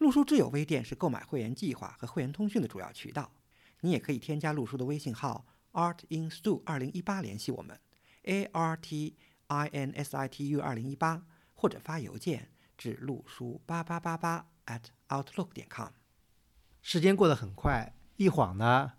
陆书挚友微店是购买会员计划和会员通讯的主要渠道。你也可以添加陆书的微信号 artinstu 二零一八联系我们，a r t i n s i t u 二零一八，或者发邮件至陆书八八八八 at outlook 点 com。时间过得很快，一晃呢，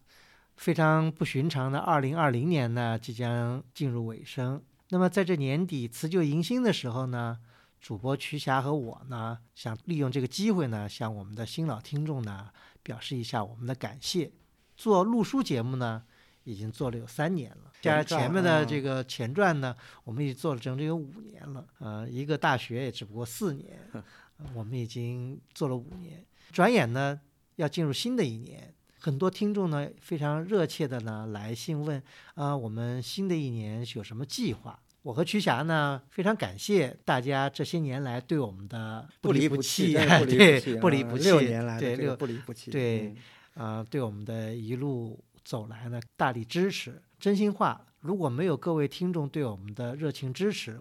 非常不寻常的二零二零年呢即将进入尾声。那么在这年底辞旧迎新的时候呢，主播瞿霞和我呢，想利用这个机会呢，向我们的新老听众呢，表示一下我们的感谢。做录书节目呢，已经做了有三年了，加上前面的这个前传呢，我们已经做了整整有五年了。呃，一个大学也只不过四年，我们已经做了五年。转眼呢，要进入新的一年，很多听众呢非常热切的呢来信问啊，我们新的一年有什么计划？我和瞿霞呢非常感谢大家这些年来对我们的不离不弃，对不离不弃，六年来对六不离不弃，对。啊，对我们的一路走来呢，大力支持。真心话，如果没有各位听众对我们的热情支持，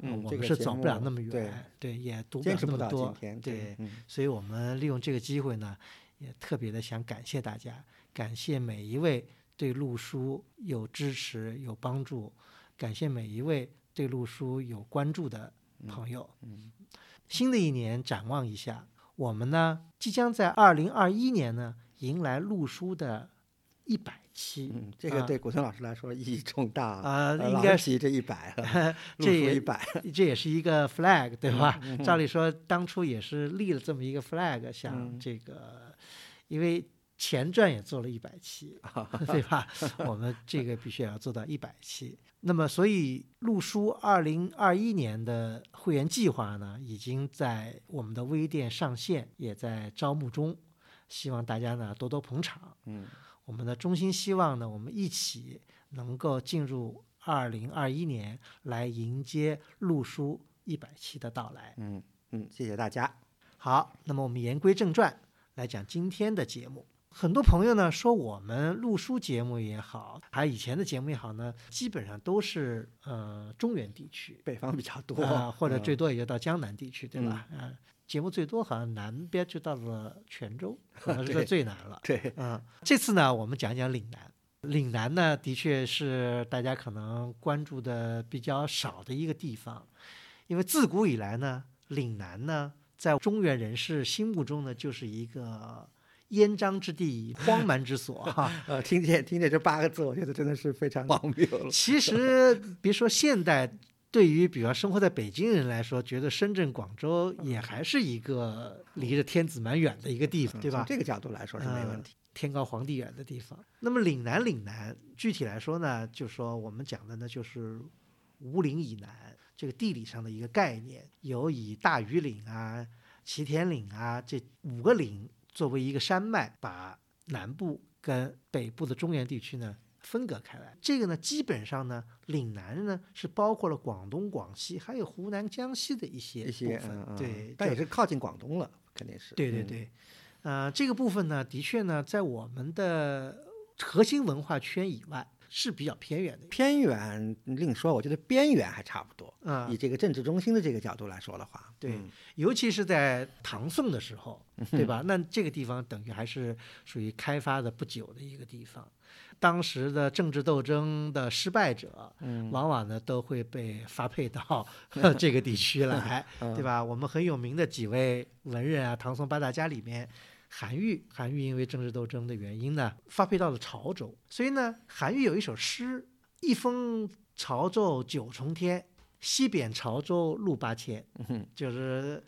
嗯，我们是走不了那么远，对，也读不了那么多，对。所以，我们利用这个机会呢，也特别的想感谢大家，感谢每一位对陆书有支持、有帮助，感谢每一位对路书有关注的朋友。嗯，新的一年展望一下，我们呢，即将在二零二一年呢。迎来路书的一百期，嗯，这个对古村老师来说意义重大啊，应该是这一百了，这也一百，这也是一个 flag，对吧？照理说当初也是立了这么一个 flag，想这个，因为前传也做了一百期，对吧？我们这个必须要做到一百期。那么，所以陆书二零二一年的会员计划呢，已经在我们的微店上线，也在招募中。希望大家呢多多捧场，嗯，我们的衷心希望呢，我们一起能够进入二零二一年，来迎接陆书一百期的到来，嗯嗯，谢谢大家。好，那么我们言归正传，来讲今天的节目。很多朋友呢说，我们录书节目也好，还有以前的节目也好呢，基本上都是呃中原地区，北方比较多，或者最多也就到江南地区，对吧？嗯。节目最多好像南边就到了泉州，可能是最难了。对，嗯，这次呢，我们讲讲岭南。岭南呢，的确是大家可能关注的比较少的一个地方，因为自古以来呢，岭南呢，在中原人士心目中呢，就是一个烟瘴之地、荒蛮之所。哈，呃，听见听见这八个字，我觉得真的是非常 荒谬了。其实别说现代。对于比方生活在北京人来说，觉得深圳、广州也还是一个离着天子蛮远的一个地方，对吧？从这个角度来说是没问题，天高皇帝远的地方。那么岭南，岭南具体来说呢，就说我们讲的呢，就是五岭以南这个地理上的一个概念，有以大庾岭啊、祁田岭啊这五个岭作为一个山脉，把南部跟北部的中原地区呢。分隔开来，这个呢，基本上呢，岭南呢是包括了广东、广西，还有湖南、江西的一些一些部分，对，但也是靠近广东了，肯定是。对对对，呃，这个部分呢，的确呢，在我们的核心文化圈以外。是比较偏远的，偏远另说，我觉得边缘还差不多。嗯，以这个政治中心的这个角度来说的话，对，尤其是在唐宋的时候，对吧？那这个地方等于还是属于开发的不久的一个地方。当时的政治斗争的失败者，往往呢都会被发配到 这个地区来，对吧？我们很有名的几位文人啊，唐宋八大家里面。韩愈，韩愈因为政治斗争的原因呢，发配到了潮州。所以呢，韩愈有一首诗：“一封潮州九重天，西贬潮州路八千。”就是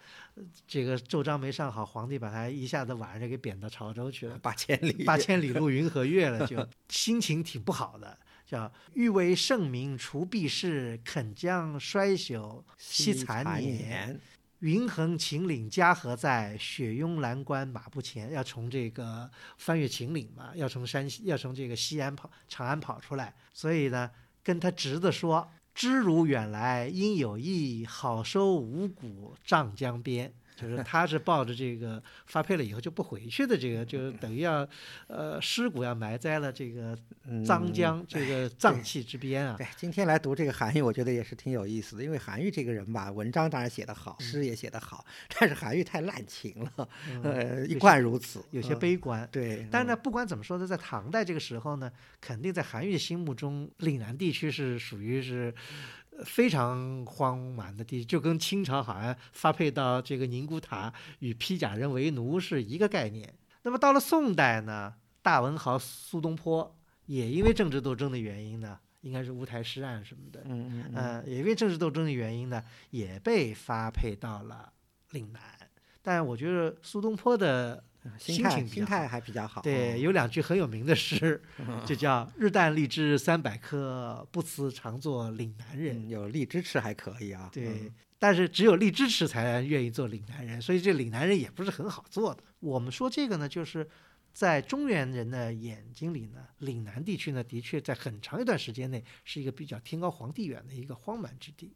这个奏章没上好，皇帝把他一下子晚上就给贬到潮州去了，八千里，八千里路云和月了，就 心情挺不好的。叫“欲为圣明除弊事，肯将衰朽惜残年。云横秦岭家何在？雪拥蓝关马不前。要从这个翻越秦岭嘛，要从山西，要从这个西安跑长安跑出来。所以呢，跟他侄子说：“知汝远来应有意，好收五谷丈江边。”就是他是抱着这个发配了以后就不回去的，这个就等于要，呃，尸骨要埋在了这个脏江这个脏器之边啊。对，今天来读这个韩愈，我觉得也是挺有意思的，因为韩愈这个人吧，文章当然写得好，诗也写得好，但是韩愈太滥情了，呃，一贯如此，有些悲观。对，但是呢，不管怎么说呢，在唐代这个时候呢，肯定在韩愈心目中，岭南地区是属于是。非常荒蛮的地，就跟清朝好像发配到这个宁古塔与披甲人为奴是一个概念。那么到了宋代呢，大文豪苏东坡也因为政治斗争的原因呢，应该是乌台诗案什么的，嗯嗯呃，也因为政治斗争的原因呢，也被发配到了岭南。但我觉得苏东坡的。心态心态还比较好。对，有两句很有名的诗，就叫“日啖荔枝三百颗，不辞常作岭南人”。有荔枝吃还可以啊。对，但是只有荔枝吃才愿意做岭南人，所以这岭南人也不是很好做的。我们说这个呢，就是在中原人的眼睛里呢，岭南地区呢，的确在很长一段时间内是一个比较天高皇帝远的一个荒蛮之地。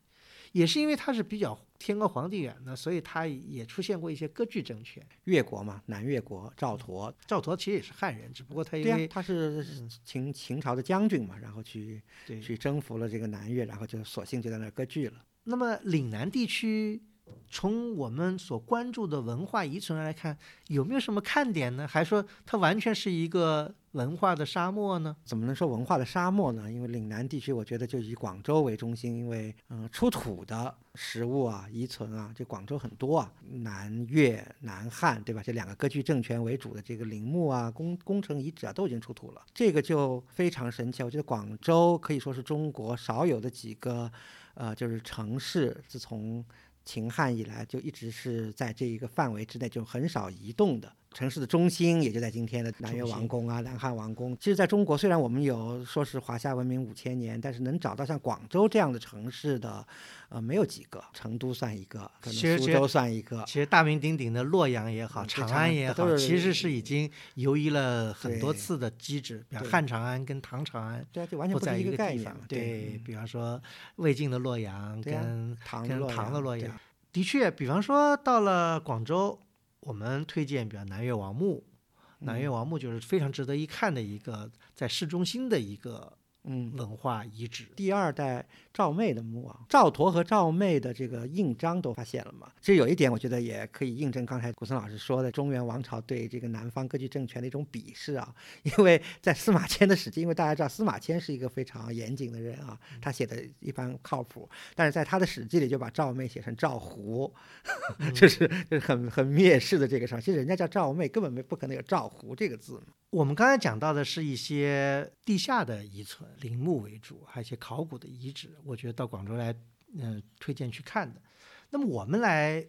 也是因为他是比较天高皇帝远的，所以他也出现过一些割据政权。越国嘛，南越国赵佗，赵佗其实也是汉人，只不过他因为他是秦秦朝的将军嘛，然后去去征服了这个南越，然后就索性就在那儿割据了。那么岭南地区。从我们所关注的文化遗存来看，有没有什么看点呢？还说它完全是一个文化的沙漠呢？怎么能说文化的沙漠呢？因为岭南地区，我觉得就以广州为中心，因为嗯，出土的实物啊、遗存啊，这广州很多啊，南越、南汉，对吧？这两个割据政权为主的这个陵墓啊、工工程遗址啊，都已经出土了，这个就非常神奇。我觉得广州可以说是中国少有的几个，呃，就是城市，自从秦汉以来就一直是在这一个范围之内，就很少移动的城市的中心，也就在今天的南越王宫啊、南汉王宫。其实，在中国，虽然我们有说是华夏文明五千年，但是能找到像广州这样的城市的，呃，没有几个。成都算一个，可能苏州算一个。其实大名鼎鼎的洛阳也好，长安也好，其实是已经游移了很多次的机制，比方汉长安跟唐长安，对，就完全不在一个概念。对，比方说魏晋的洛阳跟唐的洛阳。的确，比方说到了广州，我们推荐，比如南越王墓，南越王墓就是非常值得一看的一个在市中心的一个。嗯，文化遗址，第二代赵昧的墓啊，赵佗和赵昧的这个印章都发现了嘛？其实有一点，我觉得也可以印证刚才古森老师说的中原王朝对这个南方割据政权的一种鄙视啊。因为在司马迁的史记，因为大家知道司马迁是一个非常严谨的人啊，他写的一般靠谱，但是在他的史记里就把赵昧写成赵胡，就是就是很很蔑视的这个事儿。其实人家叫赵昧，根本没不可能有赵胡这个字。我们刚才讲到的是一些地下的遗存。陵墓为主，还有一些考古的遗址，我觉得到广州来，嗯，推荐去看的。那么我们来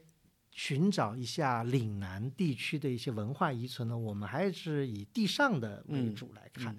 寻找一下岭南地区的一些文化遗存呢，我们还是以地上的为主来看。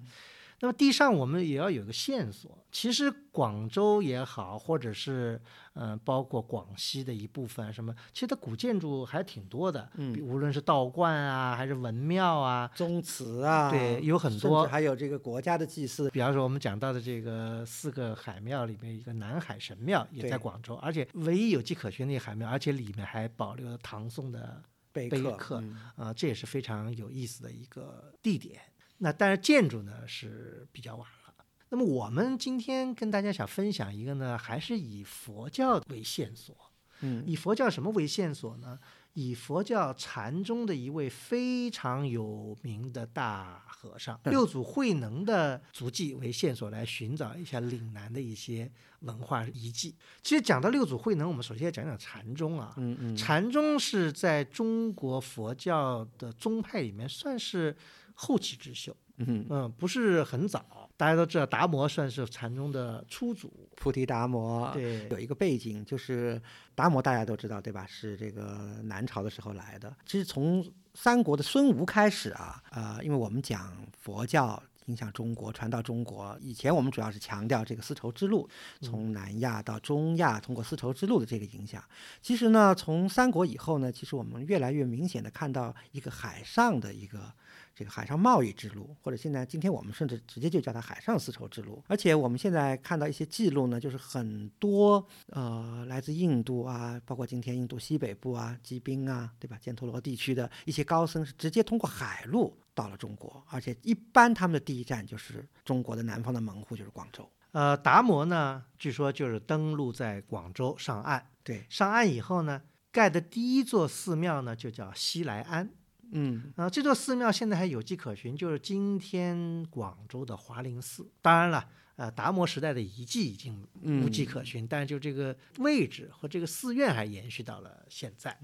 那么地上我们也要有个线索。其实广州也好，或者是嗯，包括广西的一部分什么，其实它古建筑还挺多的。嗯，无论是道观啊，还是文庙啊，宗祠啊，对，有很多。还有这个国家的祭祀，比方说我们讲到的这个四个海庙里面，一个南海神庙也在广州，而且唯一有迹可循的海庙，而且里面还保留了唐宋的碑刻啊，这也是非常有意思的一个地点。那但是建筑呢是比较晚了。那么我们今天跟大家想分享一个呢，还是以佛教为线索。嗯，以佛教什么为线索呢？以佛教禅宗的一位非常有名的大和尚六祖慧能的足迹为线索，来寻找一下岭南的一些文化遗迹。其实讲到六祖慧能，我们首先要讲讲禅宗啊。嗯嗯，禅宗是在中国佛教的宗派里面算是。后起之秀，嗯嗯，不是很早。大家都知道，达摩算是禅宗的初祖，菩提达摩。对，有一个背景，就是达摩大家都知道，对吧？是这个南朝的时候来的。其实从三国的孙吴开始啊，呃，因为我们讲佛教。影响中国，传到中国。以前我们主要是强调这个丝绸之路，从南亚到中亚，通过丝绸之路的这个影响。其实呢，从三国以后呢，其实我们越来越明显的看到一个海上的一个。这个海上贸易之路，或者现在今天我们甚至直接就叫它海上丝绸之路。而且我们现在看到一些记录呢，就是很多呃来自印度啊，包括今天印度西北部啊、吉宾啊，对吧？犍陀罗地区的一些高僧是直接通过海路到了中国，而且一般他们的第一站就是中国的南方的门户，就是广州。呃，达摩呢，据说就是登陆在广州上岸。对，上岸以后呢，盖的第一座寺庙呢，就叫西来庵。嗯，啊，这座寺庙现在还有迹可循，就是今天广州的华林寺。当然了，呃，达摩时代的遗迹已经无迹可循，但是就这个位置和这个寺院还延续到了现在。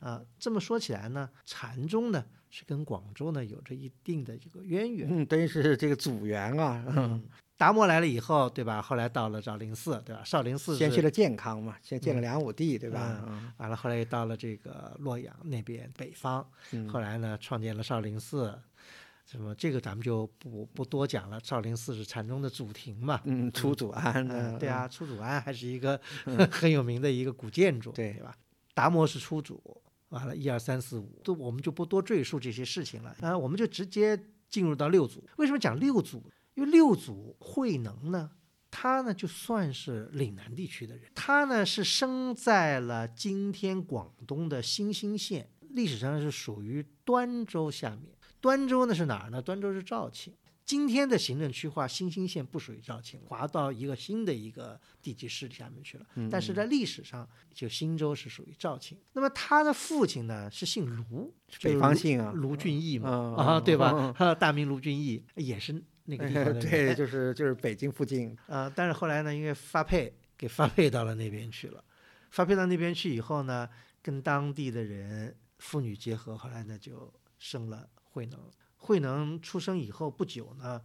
啊，这么说起来呢，禅宗呢是跟广州呢有着一定的这个渊源，嗯，等于是这个祖源啊。嗯达摩来了以后，对吧？后来到了少林寺，对吧？少林寺先去了健康嘛，先见了梁武帝，对吧？嗯，完了，后来又到了这个洛阳那边北方，后来呢，创建了少林寺。什么这个咱们就不不多讲了。少林寺是禅宗的祖庭嘛，嗯，出祖庵的，对啊，出祖庵还是一个 很有名的一个古建筑，对对吧？达摩是出祖，完了，一二三四五，都我们就不多赘述这些事情了啊，我们就直接进入到六祖。为什么讲六祖？因为六祖慧能呢，他呢就算是岭南地区的人，他呢是生在了今天广东的新兴县，历史上是属于端州下面。端州呢是哪儿呢？端州是肇庆。今天的行政区划，新兴县不属于肇庆，划到一个新的一个地级市下面去了。但是在历史上，就新州是属于肇庆。那么他的父亲呢是姓卢，北方姓啊，卢俊义嘛，啊对吧？大名卢俊义也是。那个地方 对，就是就是北京附近啊。但是后来呢，因为发配给发配到了那边去了，发配到那边去以后呢，跟当地的人妇女结合，后来呢就生了慧能。慧能出生以后不久呢，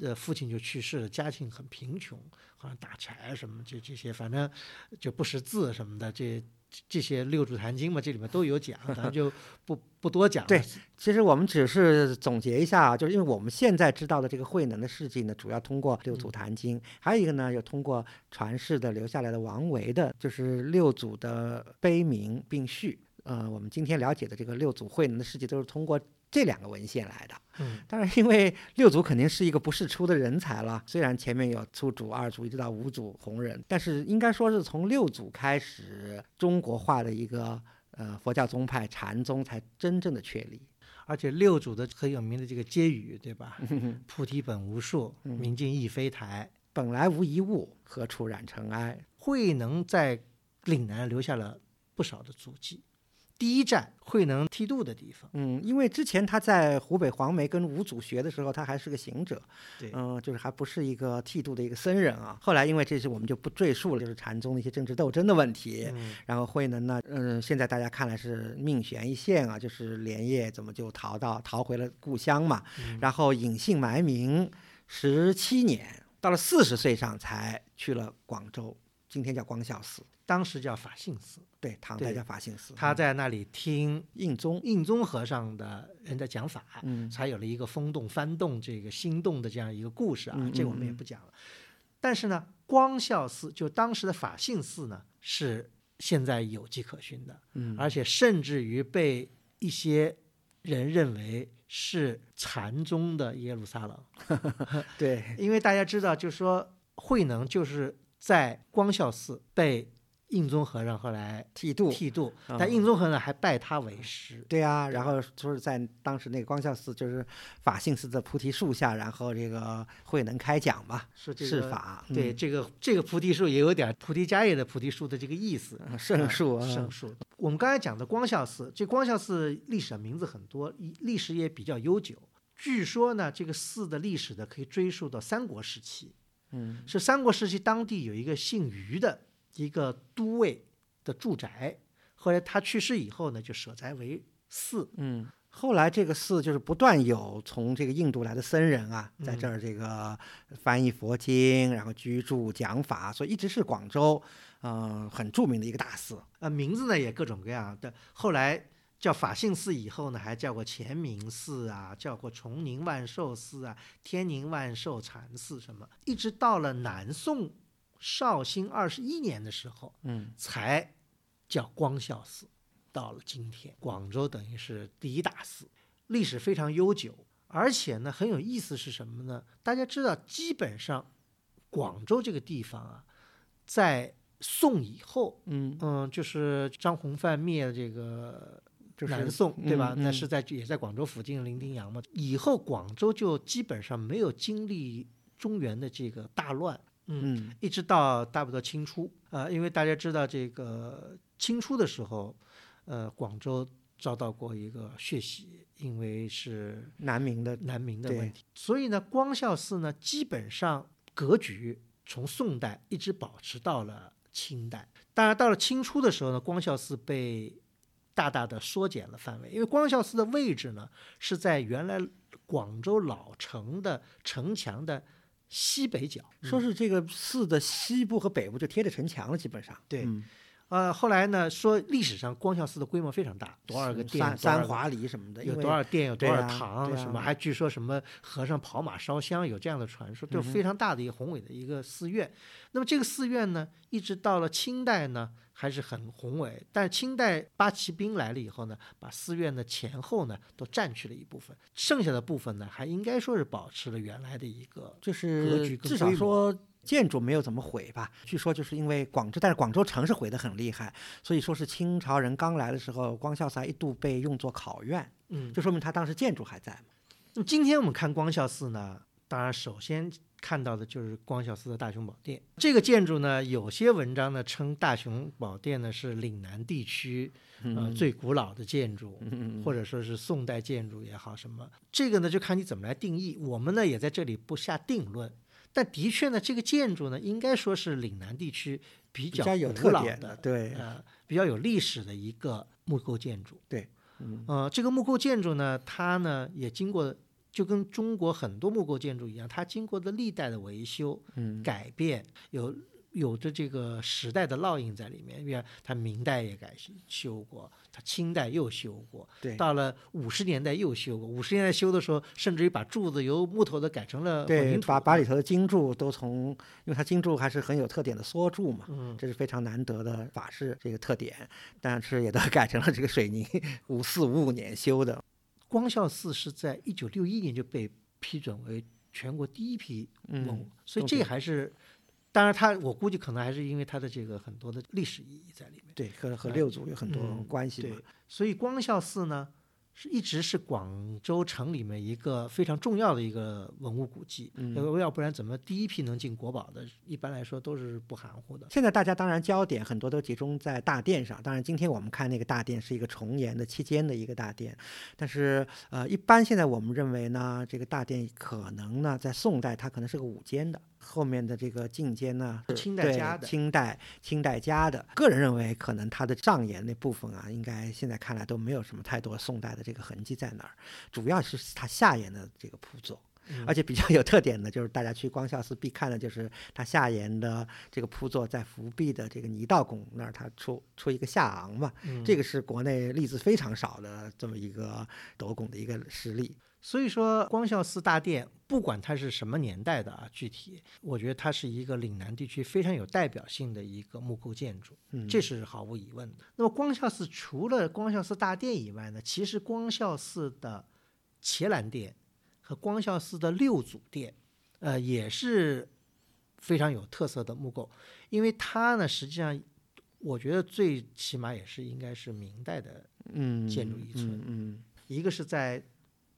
呃，父亲就去世了，家境很贫穷，好像打柴什么这这些，反正就不识字什么的这。这些六祖坛经嘛，这里面都有讲，咱就不不多讲。对，其实我们只是总结一下啊，就是因为我们现在知道的这个慧能的事迹呢，主要通过六祖坛经，还有一个呢，要通过传世的留下来的王维的，就是六祖的碑铭并序。呃，我们今天了解的这个六祖慧能的事迹，都是通过。这两个文献来的，嗯，当然，因为六祖肯定是一个不世出的人才了。虽然前面有初祖、二祖，一直到五祖弘忍，但是应该说是从六祖开始，中国化的一个呃佛教宗派禅宗才真正的确立。而且六祖的很有名的这个偈语，对吧？菩提本无树，明镜亦非台，本来无一物，何处染尘埃？慧能在岭南留下了不少的足迹。第一站慧能剃度的地方，嗯，因为之前他在湖北黄梅跟五祖学的时候，他还是个行者，对，嗯，就是还不是一个剃度的一个僧人啊。后来因为这些我们就不赘述了，就是禅宗的一些政治斗争的问题。然后慧能呢，嗯，现在大家看来是命悬一线啊，就是连夜怎么就逃到逃回了故乡嘛，然后隐姓埋名十七年，到了四十岁上才去了广州，今天叫光孝寺。当时叫法性寺，对，唐代叫法性寺。他在那里听印宗印宗和尚的人在讲法，嗯，才有了一个风动幡动这个心动的这样一个故事啊。这我们也不讲了。但是呢，光孝寺就当时的法性寺呢，是现在有迹可循的，嗯，而且甚至于被一些人认为是禅宗的耶路撒冷。对，因为大家知道，就是说慧能就是在光孝寺被。印宗和尚后来剃度，剃度，但印宗和尚还拜他为师。对啊，然后就是在当时那个光孝寺，就是法性寺的菩提树下，然后这个慧能开讲嘛，是法。对，这个这个菩提树也有点菩提迦叶的菩提树的这个意思，圣树，圣树。我们刚才讲的光孝寺，这光孝寺历史上名字很多，历史也比较悠久。据说呢，这个寺的历史呢可以追溯到三国时期。嗯，是三国时期当地有一个姓于的。一个都尉的住宅，后来他去世以后呢，就舍宅为寺。嗯，后来这个寺就是不断有从这个印度来的僧人啊，在这儿这个翻译佛经，然后居住讲法，所以一直是广州，嗯，很著名的一个大寺。呃，名字呢也各种各样的。后来叫法性寺以后呢，还叫过乾明寺啊，叫过崇宁万寿寺啊，天宁万寿禅寺什么，一直到了南宋绍兴二十一年的时候，嗯才叫光孝寺。到了今天，广州等于是第一大寺，历史非常悠久，而且呢很有意思是什么呢？大家知道，基本上广州这个地方啊，在宋以后，嗯，嗯，就是张弘范灭这个就是南宋，对吧？那是在也在广州附近伶仃洋嘛。以后广州就基本上没有经历中原的这个大乱，嗯，嗯一直到大不多清初啊、呃因为大家知道这个清初的时候，呃，广州遭到过一个血洗，因为是南明的南明的问题，所以呢，光孝寺呢基本上格局从宋代一直保持到了清代。当然，到了清初的时候呢，光孝寺被大大的缩减了范围，因为光孝寺的位置呢是在原来广州老城的城墙的西北角。说是这个寺的西部和北部就贴着城墙了，基本上。对嗯呃，后来呢说历史上光孝寺的规模非常大，多少个是殿，三华里什么的，有多少殿，有多少堂，对什么啊还据说什么和尚跑马烧香，有这样的传说，嗯就是非常大的一个宏伟的一个寺院。那么这个寺院呢，一直到了清代呢，还是很宏伟。但是清代八旗兵来了以后呢，把寺院的前后呢都占去了一部分，剩下的部分呢，还应该说是保持了原来的一个就格是至少局跟规模说建筑没有怎么毁吧。据说就是因为广州，但是广州城是毁得很厉害，所以说是清朝人刚来的时候，光孝寺还一度被用作考院，嗯。就说明他当时建筑还在嘛。那么今天我们看光孝寺呢，当然首先看到的就是光孝寺的大雄宝殿。这个建筑呢，有些文章呢称大雄宝殿呢是岭南地区呃最古老的建筑，嗯或者说是宋代建筑也好什么。这个呢就看你怎么来定义。我们呢也在这里不下定论。但的确呢，这个建筑呢，应该说是岭南地区比较有特点的，的，对，呃，比较有历史的一个木构建筑。对，嗯呃，这个木构建筑呢，它呢也经过，就跟中国很多木构建筑一样，它经过的历代的维修、嗯改变，有有着这个时代的烙印在里面。因为它明代也改修过，它清代又修过，对到了五十年代又修过。五十年代修的时候，甚至于把柱子由木头的改成了混对凝，土把把里头的金柱都从，因为它金柱还是很有特点的缩柱嘛，嗯这是非常难得的法式这个特点，但是也都改成了这个水泥，五四五五年修的。光孝寺是在一九六一年就被批准为全国第一批文物，嗯所以这还是，当然它我估计可能还是因为它的这个很多的历史意义在里面。对，和和哎六祖有很多嗯关系嘛对。，所以光孝寺呢是一直是广州城里面一个非常重要的一个文物古迹，嗯要要不然怎么第一批能进国宝的，一般来说都是不含糊的。现在大家当然焦点很多都集中在大殿上，当然今天我们看那个大殿是一个重檐的期间的一个大殿，但是呃，一般现在我们认为呢，这个大殿可能呢在宋代它可能是个五间的，后面的这个进间呢清代加的清代清代加的。个人认为可能它的上檐那部分啊，应该现在看来都没有什么太多宋代的这个痕迹在那儿，主要是它下檐的这个铺座。嗯而且比较 有特点的就是大家去光孝寺必看的就是它下檐的这个铺座在扶壁的这个泥道拱那儿，它出出一个下昂嘛，嗯这个是国内例子非常少的这么一个斗拱的一个实例。所以说，光孝寺大殿，不管它是什么年代的啊，具体，我觉得它是一个岭南地区非常有代表性的一个木构建筑，嗯，这是毫无疑问的。那么，光孝寺除了光孝寺大殿以外呢，其实光孝寺的伽蓝殿和光孝寺的六祖殿，呃，也是非常有特色的木构，因为它呢，实际上，我觉得最起码也是应该是明代的嗯建筑遗存嗯嗯一个是在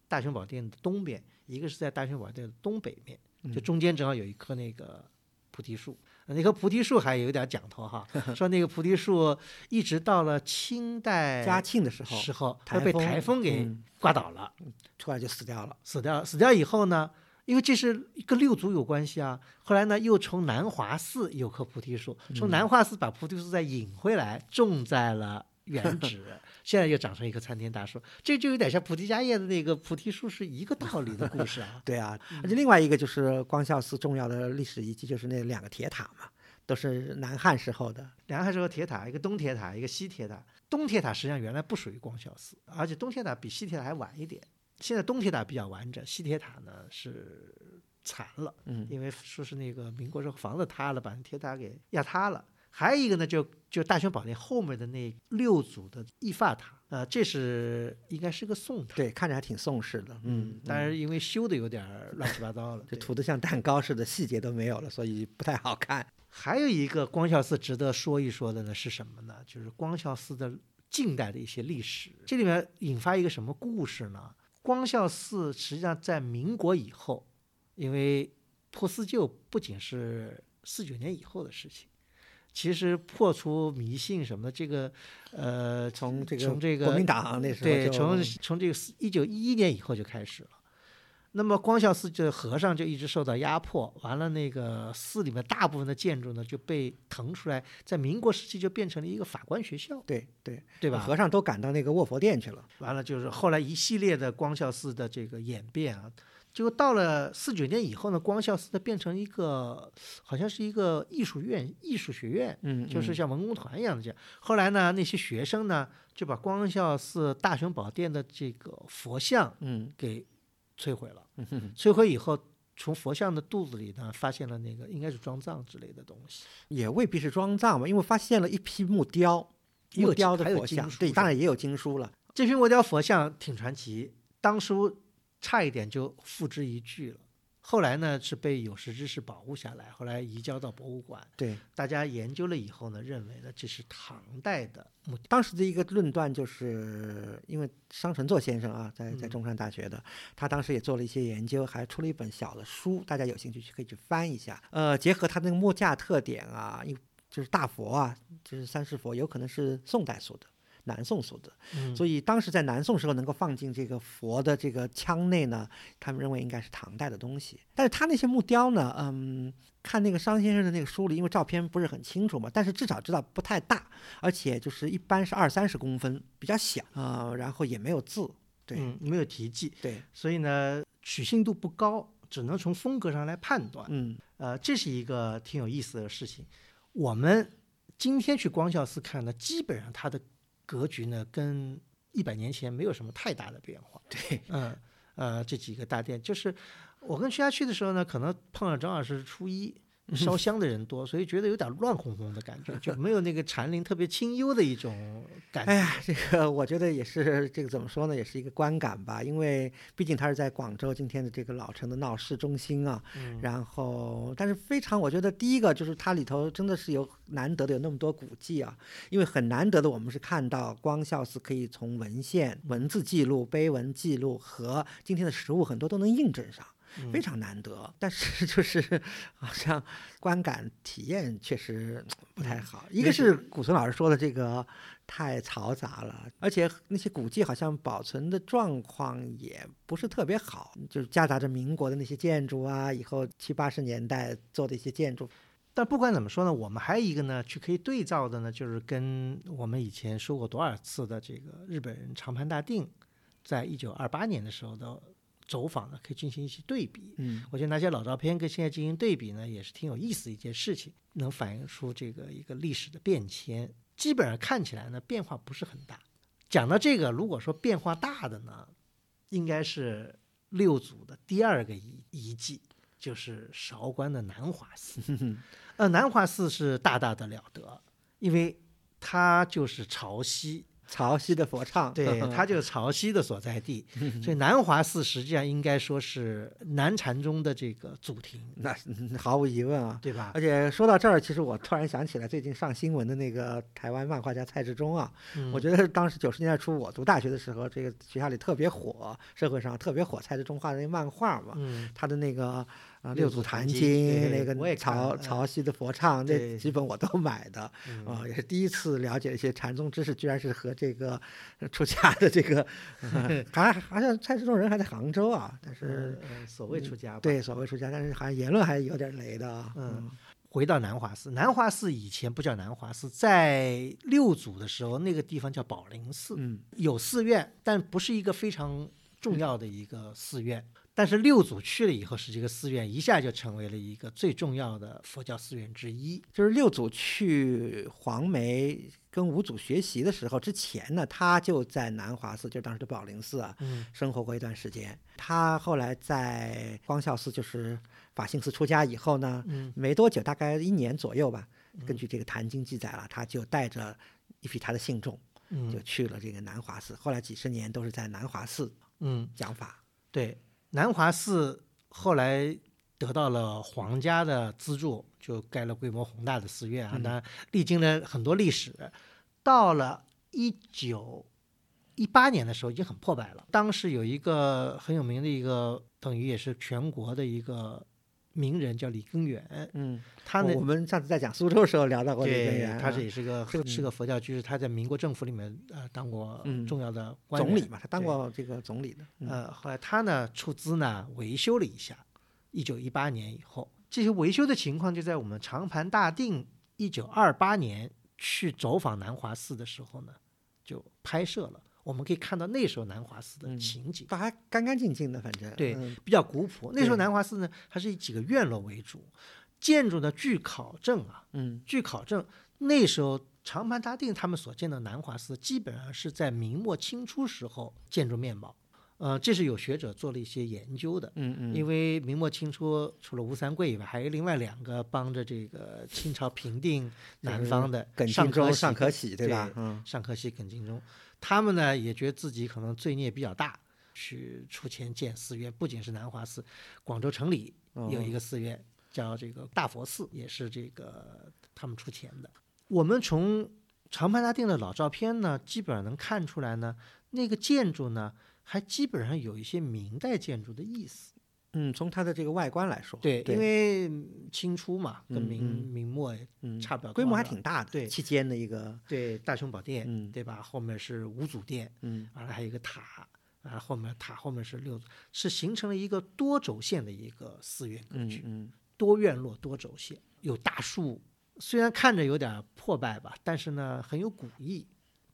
大雄宝殿的东边，一个是在大雄宝殿的东北面，嗯就中间正好有一棵那个菩提树。呃那棵菩提树还有点讲头哈，说那个菩提树一直到了清代嘉庆的时候时候，它被台风给嗯刮倒了，突然就死掉了。死掉了。死掉以后呢，因为这是跟六祖有关系啊，后来呢又从南华寺有棵菩提树，嗯从南华寺把菩提树再引回来，种在了原址，现在又长成一棵参天大树。这就有点像菩提迦叶的那个菩提树是一个道理的故事啊。对啊，而且另外一个就是光孝寺重要的历史遗迹，就是那两个铁塔嘛。都是南汉时候的。南汉时候铁塔，一个东铁塔，一个西铁塔。东铁塔实际上原来不属于光孝寺，而且东铁塔比西铁塔还晚一点。现在东铁塔比较完整，西铁塔呢是残了，嗯因为说是那个民国时候房子塌了，把那铁塔给压塌了。还有一个呢，就就大雄宝殿后面的那六组的义发塔，呃，这是应该是个宋塔，对，看着还挺宋式的。嗯，但是因为修的有点儿乱七八糟了，对就涂的像蛋糕似的，细节都没有了，所以不太好看。还有一个光孝寺值得说一说的呢是什么呢？就是光孝寺的近代的一些历史。这里面引发一个什么故事呢？光孝寺实际上在民国以后，因为破四旧不仅是四九年以后的事情，其实破除迷信什么的，这个呃，从这个从这个国民党那时候对，从从这个一九一一年以后就开始了。那么光孝寺这和尚就一直受到压迫，完了那个寺里面大部分的建筑呢就被腾出来，在民国时期就变成了一个法官学校，对对对吧？和尚都赶到那个卧佛殿去了。完了就是后来一系列的光孝寺的这个演变啊，结果到了四九年以后呢，光孝寺它变成一个好像是一个艺术院、艺术学院，嗯，就是嗯像文工团一样的这样。后来呢，那些学生呢就把光孝寺大雄宝殿的这个佛像嗯给摧毁了。嗯摧毁以后，从佛像的肚子里呢，发现了那个应该是装藏之类的东西。也未必是装藏吧，因为发现了一批木雕，木雕的佛像，对，当然也有经书了。这批木雕佛像挺传奇，当初差一点就付之一炬了。后来呢，是被有识之士保护下来，后来移交到博物馆。对，大家研究了以后呢，认为呢这是唐代的木当时的一个论断就是，因为商承作先生啊，在在嗯中山大学的，他当时也做了一些研究，还出了一本小的书，大家有兴趣去可以去翻一下。呃，结合他那个木架特点啊，因就是大佛啊，就是三世佛，有可能是宋代塑的。南宋所得，嗯所以当时在南宋时候能够放进这个佛的这个腔内呢，他们认为应该是唐代的东西。但是他那些木雕呢，嗯，看那个商先生的那个书里，因为照片不是很清楚嘛，但是至少知道不太大，而且就是一般是二三十公分，比较小啊、呃然后也没有字，对、嗯没有题记，对，所以呢取信度不高，只能从风格上来判断。嗯呃，这是一个挺有意思的事情。我们今天去光孝寺看呢，基本上它的格局呢跟一百年前没有什么太大的变化。对，嗯呃，这几个大殿，就是我跟徐家去的时候呢，可能碰上正好是初一。烧香的人多，所以觉得有点乱哄哄的感觉，就没有那个禅林特别清幽的一种感觉。哎呀，这个我觉得也是这个怎么说呢，也是一个观感吧，因为毕竟它是在广州今天的这个老城的闹市中心啊，嗯然后，但是非常，我觉得第一个就是它里头真的是有难得的有那么多古迹啊，因为很难得的我们是看到光孝寺可以从文献、文字记录、碑文记录和今天的实物很多都能印证上。非常难得，但是 就是好像观感体验确实不太好。一个是古村老师说的这个太嘈杂了，而且那些古迹好像保存的状况也不是特别好，就是夹杂着民国的那些建筑啊，以后七八十年代做的一些建筑。但不管怎么说呢，我们还有一个呢，去可以对照的呢，就是跟我们以前说过多少次的这个日本人长盘大定，在一九二八年的时候的走访呢，可以进行一些对比。嗯我觉得拿些老照片跟现在进行对比呢，也是挺有意思的一件事情，能反映出这个一个历史的变迁。基本上看起来呢，变化不是很大。讲到这个，如果说变化大的呢，应该是六祖的第二个遗遗迹，就是韶关的南华寺。呃，南华寺是大大的了得，因为它就是潮汐，潮汐的佛唱，对，它就是潮汐的所在地，所以南华寺实际上应该说是南禅宗的这个祖庭，那毫无疑问啊。对吧？而且说到这儿，其实我突然想起来，最近上新闻的那个台湾漫画家蔡志忠啊，嗯我觉得当时九十年代初我读大学的时候，这个学校里特别火，社会上特别火蔡志忠画的那漫画嘛，嗯，他的那个啊《六六祖坛经那个我也看潮了潮汐的佛唱那对几本我都买的嗯啊，也是第一次了解一些禅宗知识，居然是和这个呃出家的这个，呃还好像蔡志忠人还在杭州啊，但是所谓出家吧。对所谓出家，但是好像言论还有点雷的啊，嗯回到南华寺，南华寺以前不叫南华寺，在六祖的时候，那个地方叫宝林寺，嗯有寺院，但不是一个非常重要的一个寺院。但是六祖去了以后，使这个寺院一下就成为了一个最重要的佛教寺院之一。就是六祖去黄梅跟五祖学习的时候，之前呢，他就在南华寺，就是当时的宝林寺啊，嗯生活过一段时间。他后来在光孝寺，就是法性寺出家以后呢，嗯没多久，大概一年左右吧，根据这个《坛经》记载了，他就带着一批他的信众，就嗯去了这个南华寺。后来几十年都是在南华寺嗯，讲法。对，南华寺后来得到了皇家的资助，就盖了规模宏大的寺院啊。嗯，历经了很多历史，到了一九一八年的时候已经很破败了。当时有一个很有名的一个，等于也是全国的一个名人，叫李根源。嗯，他呢我，们上次在讲苏州的时候聊到过李根对源，，他是啊也是个这个是个佛教居士，他在民国政府里面呃当过嗯重要的总理嘛，他当过这个总理的。嗯呃，后来他呢出资呢维修了一下，一九一八年以后，这些维修的情况就在我们长盘大定一九二八年去走访南华寺的时候呢，就拍摄了。我们可以看到那时候南华寺的嗯情景，倒还干干净净的，反正对嗯比较古朴。那时候南华寺呢，还是以几个院落为主，建筑呢据考证啊，嗯据考证，那时候长盘大定他们所建的南华寺，基本上是在明末清初时候建筑面貌。呃，这是有学者做了一些研究的。嗯嗯，因为明末清初除了吴三桂以外，还有另外两个帮着这个清朝平定南方的耿尚可敬忠、尚喜可喜，对吧？嗯尚可喜、耿精忠，他们呢也觉得自己可能罪孽比较大，去出钱建寺院，不仅是南华寺，广州城里有一个个寺院、叫这个大佛寺，也是这个他们出钱的。我们从长盘大定的老照片呢，基本上能看出来呢，那个建筑呢，还基本上有一些明代建筑的意思。嗯，从它的这个外观来说，对，对因为清初嘛，跟嗯明、嗯明末嗯差不了多规模还挺大的，对期间的一个，对大雄宝殿，嗯对吧？后面是五祖殿，嗯完了还有一个塔，啊，后面塔后面是六祖，是形成了一个多轴线的一个寺院格局，嗯嗯多院落多轴线，有大树，虽然看着有点破败吧，但是呢很有古意。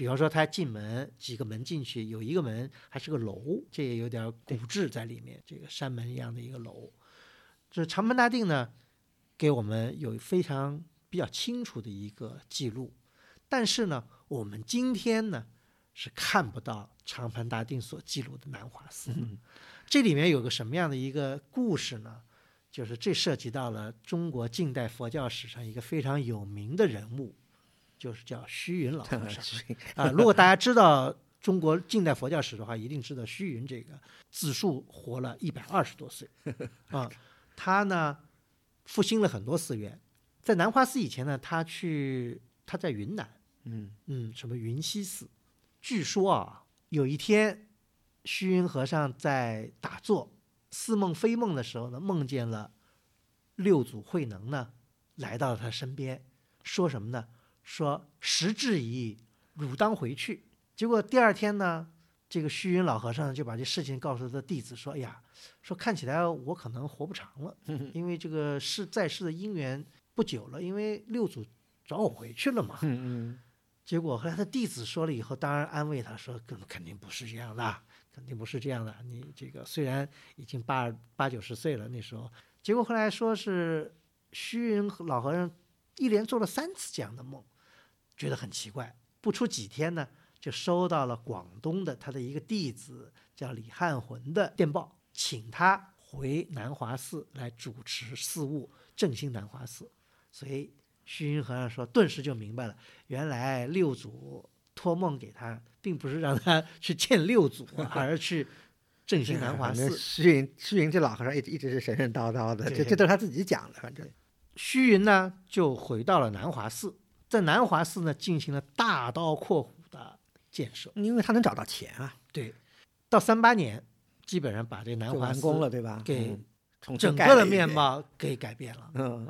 比方说，他进门几个门进去，有一个门还是个楼，这也有点古制在里面，这个山门一样的一个楼。这长盘大定呢，给我们有非常比较清楚的一个记录，但是呢，我们今天呢是看不到长盘大定所记录的南华寺。这里面有个什么样的一个故事呢？就是这涉及到了中国近代佛教史上一个非常有名的人物，就是叫虚云老和尚。啊，如果大家知道中国近代佛教史的话，一定知道虚云这个自述活了一百二十多岁啊。他呢复兴了很多寺院，在南华寺以前呢，他去他在云南，嗯嗯，什么云溪寺。据说啊，有一天虚云和尚在打坐似梦非梦的时候呢，梦见了六祖慧能呢来到了他身边，说什么呢？说时至矣，汝当回去。结果第二天呢，这个虚云老和尚就把这事情告诉他的弟子说：“哎呀，说看起来我可能活不长了，因为这个世在世的姻缘不久了，因为六祖找我回去了嘛。”嗯结果后来他弟子说了以后，当然安慰他说：“肯肯定不是这样的，肯定不是这样的。你这个虽然已经八八九十岁了，那时候，结果后来说是虚云老和尚一连做了三次这样的梦，觉得很奇怪。不出几天呢，就收到了广东的他的一个弟子叫李汉魂的电报，请他回南华寺来主持事务，振兴南华寺。所以虚云和尚说，顿时就明白了，原来六祖托梦给他，并不是让他 去见六祖，而去振兴南华 寺。虚云虚云这老和尚一直一直是神神叨叨的，这这都是他自己讲的，反正虚云呢，就回到了南华寺，在南华寺呢进行了大刀阔斧的建设。因为他能找到钱啊，对，到三八年，基本上把这南华寺了，对吧？给整个的面貌给改变了。嗯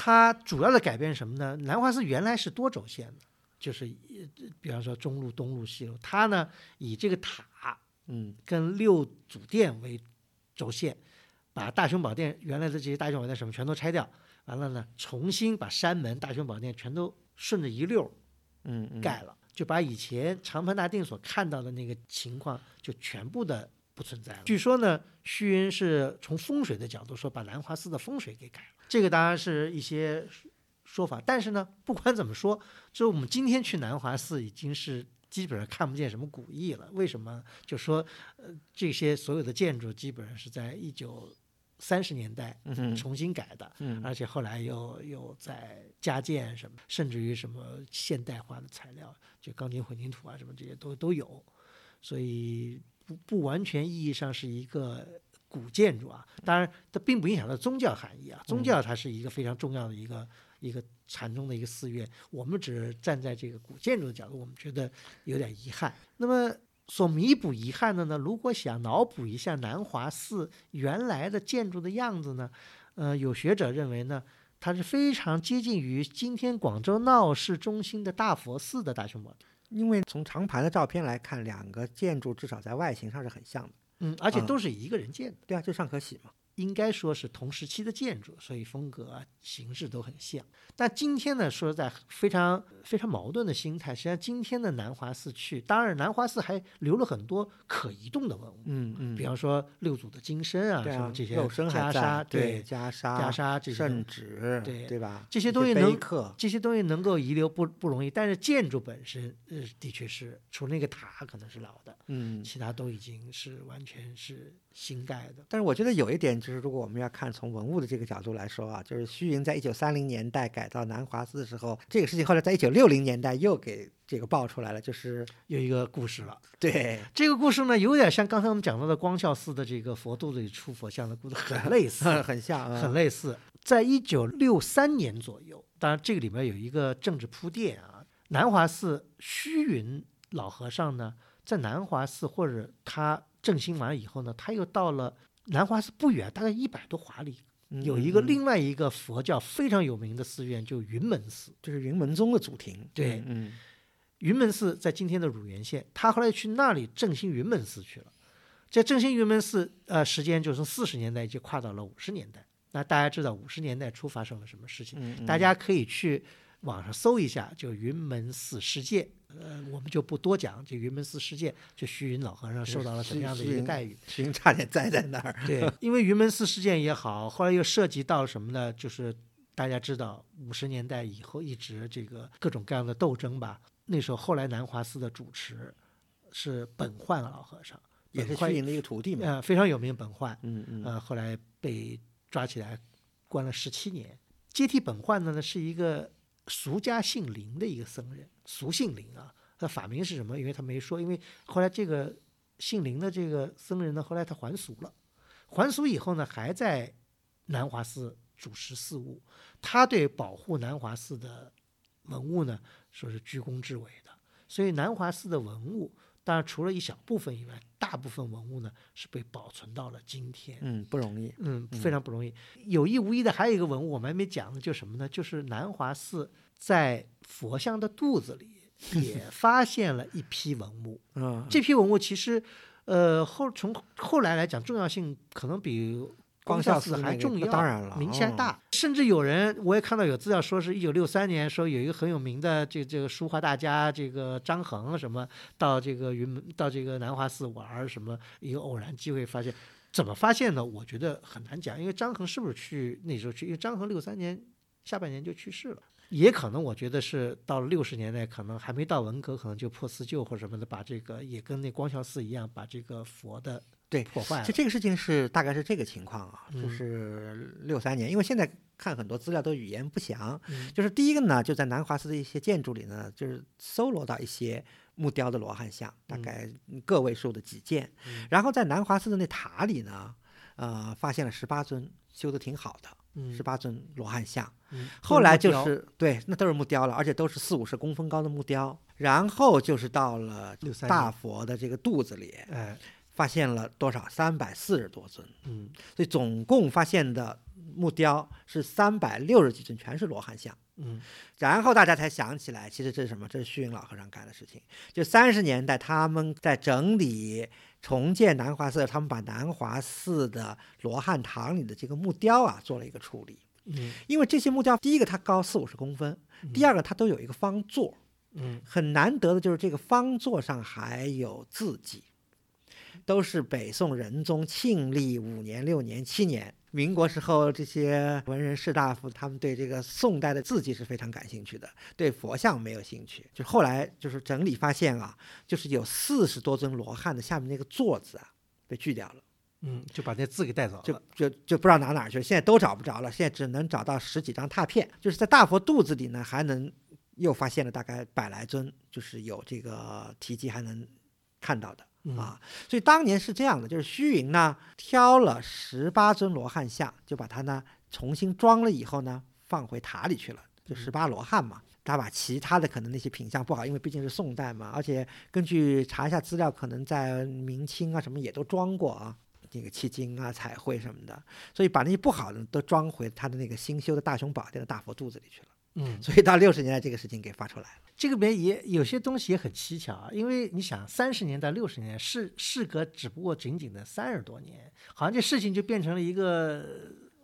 它主要的改变是什么呢？南华寺原来是多轴线的，就是比方说中路、东路、西路，它呢以这个塔嗯跟六祖殿为轴线，把大雄宝殿原来的这些大雄宝殿什么全都拆掉，完了呢，重新把山门、大雄宝殿全都顺着一溜儿嗯嗯盖了，就把以前长盘大定所看到的那个情况就全部的不存在了。据说呢，虚云是从风水的角度说，把南华寺的风水给改了。这个当然是一些说法，但是呢，不管怎么说，就我们今天去南华寺已经是基本上看不见什么古意了。为什么？就说呃，这些所有的建筑基本上是在一九三十年代重新改的，嗯而且后来又又在加建什么，甚至于什么现代化的材料，就钢筋混凝土啊什么这些都都有，所以不不完全意义上是一个古建筑啊。当然，它并不影响它宗教含义啊，宗教它是一个非常重要的一个一个禅宗的一个寺院。我们只是站在这个古建筑的角度，我们觉得有点遗憾。那么。所弥补遗憾的呢？如果想脑补一下南华寺原来的建筑的样子呢，呃，有学者认为呢，它是非常接近于今天广州闹市中心的大佛寺的大雄宝殿。因为从长盘的照片来看，两个建筑至少在外形上是很像的。嗯，而且嗯都是一个人建的，对啊，就尚可喜嘛。应该说是同时期的建筑，所以风格啊、形式都很像。但今天呢，说实在非常非常矛盾的心态。实际上，今天的南华寺去，当然南华寺还留了很多可移动的文物，嗯嗯比方说六祖的金身啊，啊什么，这些还在袈裟，对袈袈裟、裟这些圣旨，对对吧？这些东西能刻，这些东西能够遗留不不容易，但是建筑本身，呃，的确是除了那个塔可能是老的，嗯。其他都已经是完全是新盖的。但是我觉得有一点就是，如果我们要看从文物的这个角度来说啊，就是虚云在一九三零年代改造南华寺的时候，这个事情后来在一九六零年代又给这个爆出来了，就是有一个故事了，对，这个故事呢，有点像刚才我们讲到的光孝寺的这个佛肚子里出佛像的故事，很类似，很像啊，很类似。在一九六三年左右，当然这个里面有一个政治铺垫啊。南华寺虚云老和尚呢，在南华寺或者他振兴完以后呢，他又到了南华寺不远，大概一百多华里，嗯有一个另外一个佛教非常有名的寺院，就云门寺。就是云门宗的祖庭，对嗯云门寺在今天的乳源县，他后来去那里振兴云门寺去了。在振兴云门寺，呃，时间就从四十年代就跨到了五十年代。那大家知道五十年代初发生了什么事情？嗯，大家可以去网上搜一下，就云门寺事件。呃，我们就不多讲这云门寺事件，就虚云老和尚受到了什么样的一个待遇。虚云差点栽在那儿，对，因为云门寺事件也好，后来又涉及到什么呢？就是大家知道，五十年代以后一直这个各种各样的斗争吧。那时候后来南华寺的主持是本焕老和尚，也是虚云的一个徒弟嘛，呃非常有名。本焕，嗯嗯呃后来被抓起来关了十七年。接替本焕的呢是一个俗家姓林的一个僧人，俗姓林啊。他法名是什么？因为他没说。因为后来这个姓林的这个僧人呢，后来他还俗了，还俗以后呢，还在南华寺主持事务。他对保护南华寺的文物呢，说是居功至伟的。所以南华寺的文物，当然除了一小部分以外，大部分文物呢是被保存到了今天。嗯，不容易，嗯，非常不容易。有意无意的，还有一个文物我们还没讲呢，就什么呢？就是南华寺在佛像的肚子里 也发现了一批文物。嗯，这批文物其实，呃，后从后来来讲，重要性可能比光孝寺还重要，那当然了哦名气还大。甚至有人，我也看到有资料说，是一九六三年说有一个很有名的这这个书画大家，这个张衡什么到这个云门到这个南华寺玩，什么一个偶然机会发现。怎么发现呢？我觉得很难讲，因为张衡是不是去那时候去？因为张衡六三年下半年就去世了，也可能我觉得是到了六十年代，可能还没到文革，可能就破四旧或什么的，把这个也跟那光孝寺一样，把这个佛的对破坏了其实。这个事情是大概是这个情况啊，就嗯。是六三年，因为现在看很多资料都语言不详，嗯。就是第一个呢，就在南华寺的一些建筑里呢，就是搜罗到一些木雕的罗汉像，大嗯。概个位数的几件，嗯。然后在南华寺的那塔里呢，呃，发现了十八尊修的挺好的嗯十八尊罗汉像，嗯后来就是对，那都是木雕了，而且都是四五十公分高的木雕，然后就是到了大佛的这个肚子里，哎发现了多少？三百四十多尊，嗯所以总共发现的木雕是三百六十几尊，全是罗汉像。嗯然后大家才想起来，其实这是什么？这是虚云老和尚干的事情。就三十年代，他们在整理重建南华寺，他们把南华寺的罗汉堂里的这个木雕啊做了一个处理。嗯因为这些木雕，第一个它高四五十公分，第二个它都有一个方座，嗯很难得的就是这个方座上还有字迹。都是北宋仁宗庆历五年、六年、七年。民国时候，这些文人士大夫，他们对这个宋代的字迹是非常感兴趣的，对佛像没有兴趣。就后来就是整理发现啊，就是有四十多尊罗汉的下面那个座子啊，被锯掉了。嗯，就把那字给带走了。就就就不知道拿哪去了，现在都找不着了，现在只能找到十几张拓片。就是在大佛肚子里呢，还能又发现了大概百来尊，就是有这个题记还能看到的。啊，所以当年是这样的，就是虚云呢挑了十八尊罗汉像，就把它呢重新装了以后呢放回塔里去了，就十八罗汉嘛。他把其他的可能那些品相不好，因为毕竟是宋代嘛，而且根据查一下资料，可能在明清啊什么也都装过啊，那个七金啊彩绘什么的，所以把那些不好的都装回他的那个新修的大雄宝殿的大佛肚子里去了。嗯，所以到六十年代这个事情给发出来了。这个里面也有些东西也很蹊跷啊，因为你想，三十年代六十年事事隔只不过仅仅的三十多年，好像这事情就变成了一个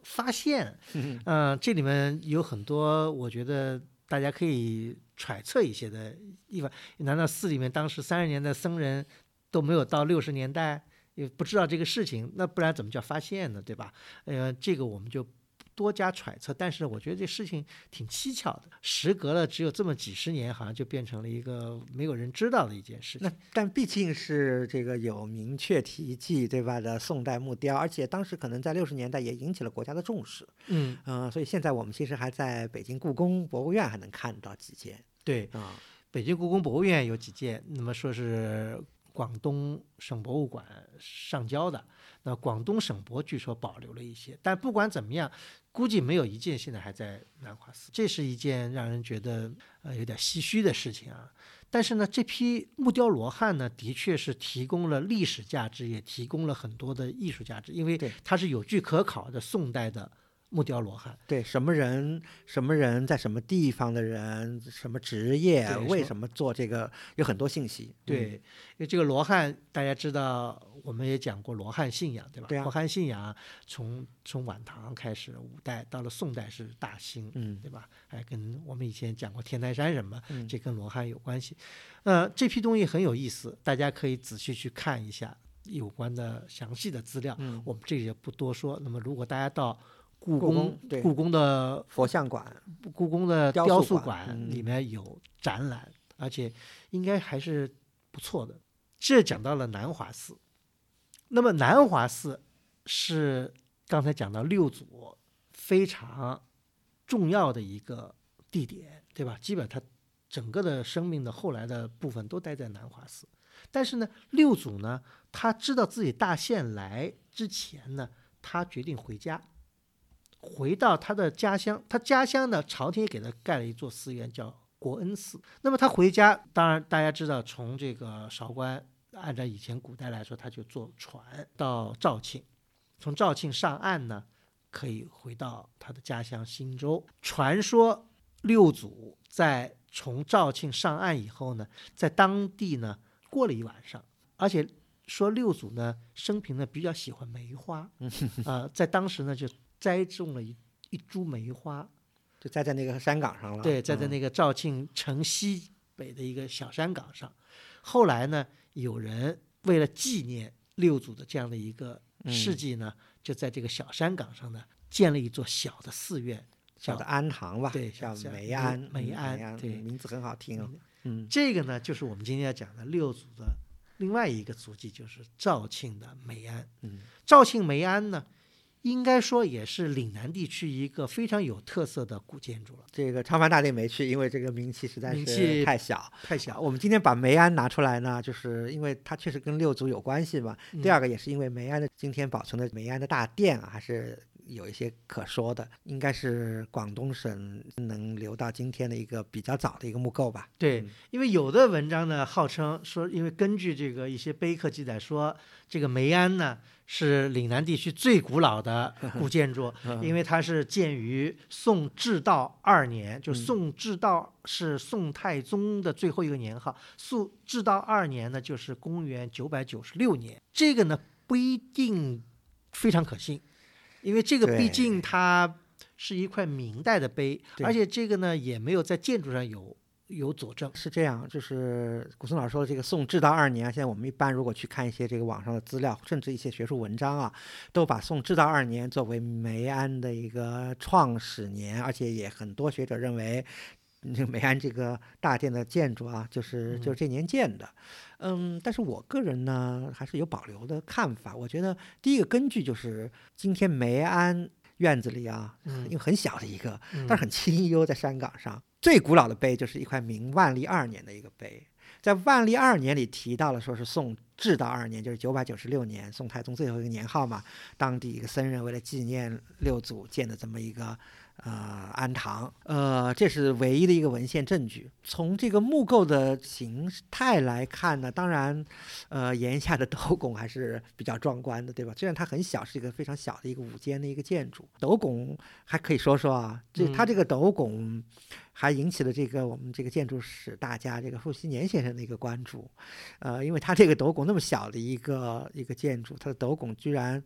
发现。嗯，这里面有很多我觉得大家可以揣测一些的地方。难道寺里面当时三十年的僧人都没有到六十年代也不知道这个事情？那不然怎么叫发现呢？对吧？呃，这个我们就。多加揣测，但是我觉得这事情挺蹊跷的。时隔了只有这么几十年，好像就变成了一个没有人知道的一件事情。那但毕竟是这个有明确题记，对吧？的宋代木雕，而且当时可能在六十年代也引起了国家的重视。嗯嗯，所以现在我们其实还在北京故宫博物院还能看到几件。对啊，北京故宫博物院有几件，那么说是广东省博物馆上交的。那广东省博据说保留了一些，但不管怎么样。估计没有一件现在还在南华寺，这是一件让人觉得呃有点唏嘘的事情啊。但是呢，这批木雕罗汉呢，的确是提供了历史价值，也提供了很多的艺术价值，因为它是有据可考的宋代的。木雕罗汉，对什么人、什么人在什么地方的人、什么职业，为什么做这个，有很多信息。对，因为这个罗汉，大家知道，我们也讲过罗汉信仰，对吧？对罗汉信仰从从晚唐开始，五代到了宋代是大兴，嗯，对吧？还跟我们以前讲过天台山什么，这跟罗汉有关系。呃，这批东西很有意思，大家可以仔细去看一下有关的详细的资料。嗯，我们这里也不多说。那么，如果大家到故宫故宫的佛像馆，故宫的雕塑馆里面有展览，而且应该还是不错的。这讲到了南华寺，那么南华寺是刚才讲到六祖非常重要的一个地点，对吧？基本他整个的生命的后来的部分都待在南华寺。但是呢，六祖呢，他知道自己大限来之前呢，他决定回家。回到他的家乡，他家乡呢，朝廷也给他盖了一座寺院，叫国恩寺。那么他回家，当然大家知道，从这个韶关，按照以前古代来说，他就坐船到肇庆，从肇庆上岸呢，可以回到他的家乡新州。传说六祖在从肇庆上岸以后呢，在当地呢过了一晚上，而且说六祖呢生平呢比较喜欢梅花，啊，在当时呢就。栽种了一一株梅花，就栽在那个山岗上了。对，栽在那个肇庆城西北的一个小山岗上。后来呢，有人为了纪念六祖的这样的一个事迹呢，就在这个小山岗上呢，建了一座小的寺院，小的庵堂吧？对，叫梅庵。梅庵，对，名字很好听。嗯，这个呢，就是我们今天要讲的六祖的另外一个足迹，就是肇庆的梅庵。嗯，肇庆梅庵呢？应该说也是岭南地区一个非常有特色的古建筑了。这个长凡大殿没去，因为这个名气实在是太小太小。我们今天把梅庵拿出来呢，就是因为它确实跟六祖有关系嘛。第二个也是因为梅庵的今天保存的梅庵的大殿啊，还是。有一些可说的，应该是广东省能留到今天的一个比较早的一个木构吧。对，因为有的文章呢号称说，因为根据这个一些碑刻记载说，这个梅庵呢是岭南地区最古老的 古建筑，因为它是建于宋至道二年，就宋至道是宋太宗的最后一个年号，宋至道二年呢就是公元九百九十六年，这个呢不一定非常可信。因为这个毕竟它是一块明代的碑，而且这个呢也没有在建筑上有有佐证。是这样，就是古松老师说的这个宋至道二年啊，现在我们一般如果去看一些这个网上的资料，甚至一些学术文章啊，都把宋至道二年作为梅安的一个创始年，而且也很多学者认为。这个梅安这个大殿的建筑啊，就是就是这年建的，嗯，但是我个人呢还是有保留的看法。我觉得第一个根据就是今天梅安院子里啊，因为很小的一个，但是很清幽，在山岗上最古老的碑就是一块明万历二年的一个碑，在万历二年里提到了说是宋至道二年，就是九百九十六年，宋太宗最后一个年号嘛，当地一个僧人为了纪念六祖建的这么一个。呃，安堂，呃，这是唯一的一个文献证据。从这个木构的形态来看呢，当然，呃，檐下的斗拱还是比较壮观的，对吧？虽然它很小，是一个非常小的一个五间的一个建筑，斗拱还可以说说啊，这它这个斗拱还引起了这个我们这个建筑史大家这个傅熹年先生的一个关注，呃，因为它这个斗拱那么小的一个一个建筑，它的斗拱居然。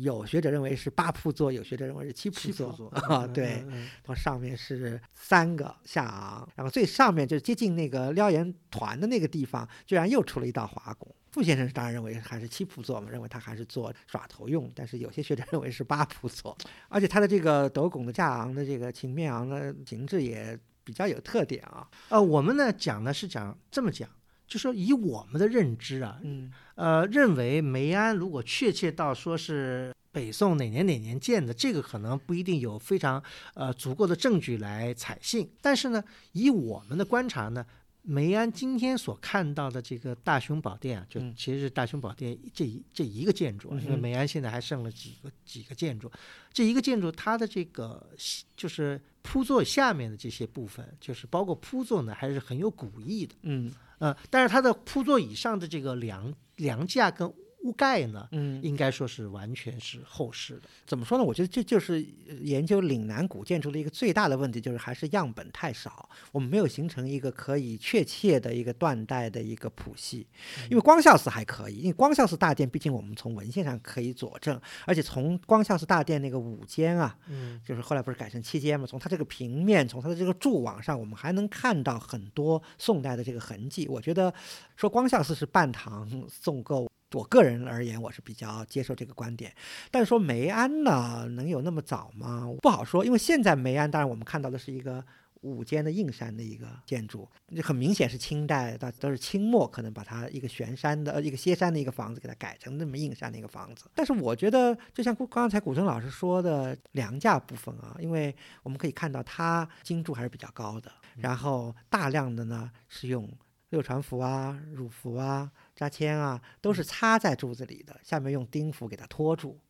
有学者认为是八铺座，有学者认为是七铺座啊。对，它上面是三个下昂，然后最上面就是接近那个撩檐团的那个地方，居然又出了一道华拱。傅先生当然认为还是七铺座嘛，认为他还是做耍头用。但是有些学者认为是八铺座，而且他的这个斗拱的架昂的这个琴面昂的形制也比较有特点啊。呃，我们呢讲呢是讲这么讲。就说以我们的认知啊，嗯，呃，认为梅安如果确切到说是北宋哪年哪年建的，这个可能不一定有非常呃足够的证据来采信。但是呢，以我们的观察呢，梅安今天所看到的这个大雄宝殿啊，就其实是大雄宝殿这一这一个建筑，因为梅安现在还剩了几个几个建筑，这一个建筑它的这个就是铺座下面的这些部分，就是包括铺座呢，还是很有古意的，嗯。呃，但是它的铺座以上的这个梁梁架跟屋盖呢，嗯，应该说是完全是后世的。怎么说呢？我觉得这就是研究岭南古建筑的一个最大的问题，就是还是样本太少，我们没有形成一个可以确切的一个断代的一个谱系。因为光孝寺还可以，因为光孝寺大殿毕竟我们从文献上可以佐证，而且从光孝寺大殿那个五间啊，嗯，就是后来不是改成七间嘛，从它这个平面，从它的这个柱网上，我们还能看到很多宋代的这个痕迹。我觉得说光孝寺是半唐宋构。我个人而言，我是比较接受这个观点，但是说梅安呢，能有那么早吗？不好说，因为现在梅安，当然我们看到的是一个五间的硬山的一个建筑，很明显是清代到，都是清末可能把它一个悬山的、呃一个歇山的一个房子给它改成那么硬山的一个房子。但是我觉得，就像刚才古筝老师说的梁架部分啊，因为我们可以看到它精柱还是比较高的，然后大量的呢是用六船符啊、乳符啊。扎签啊，都是插在柱子里的，下面用钉符给它托住。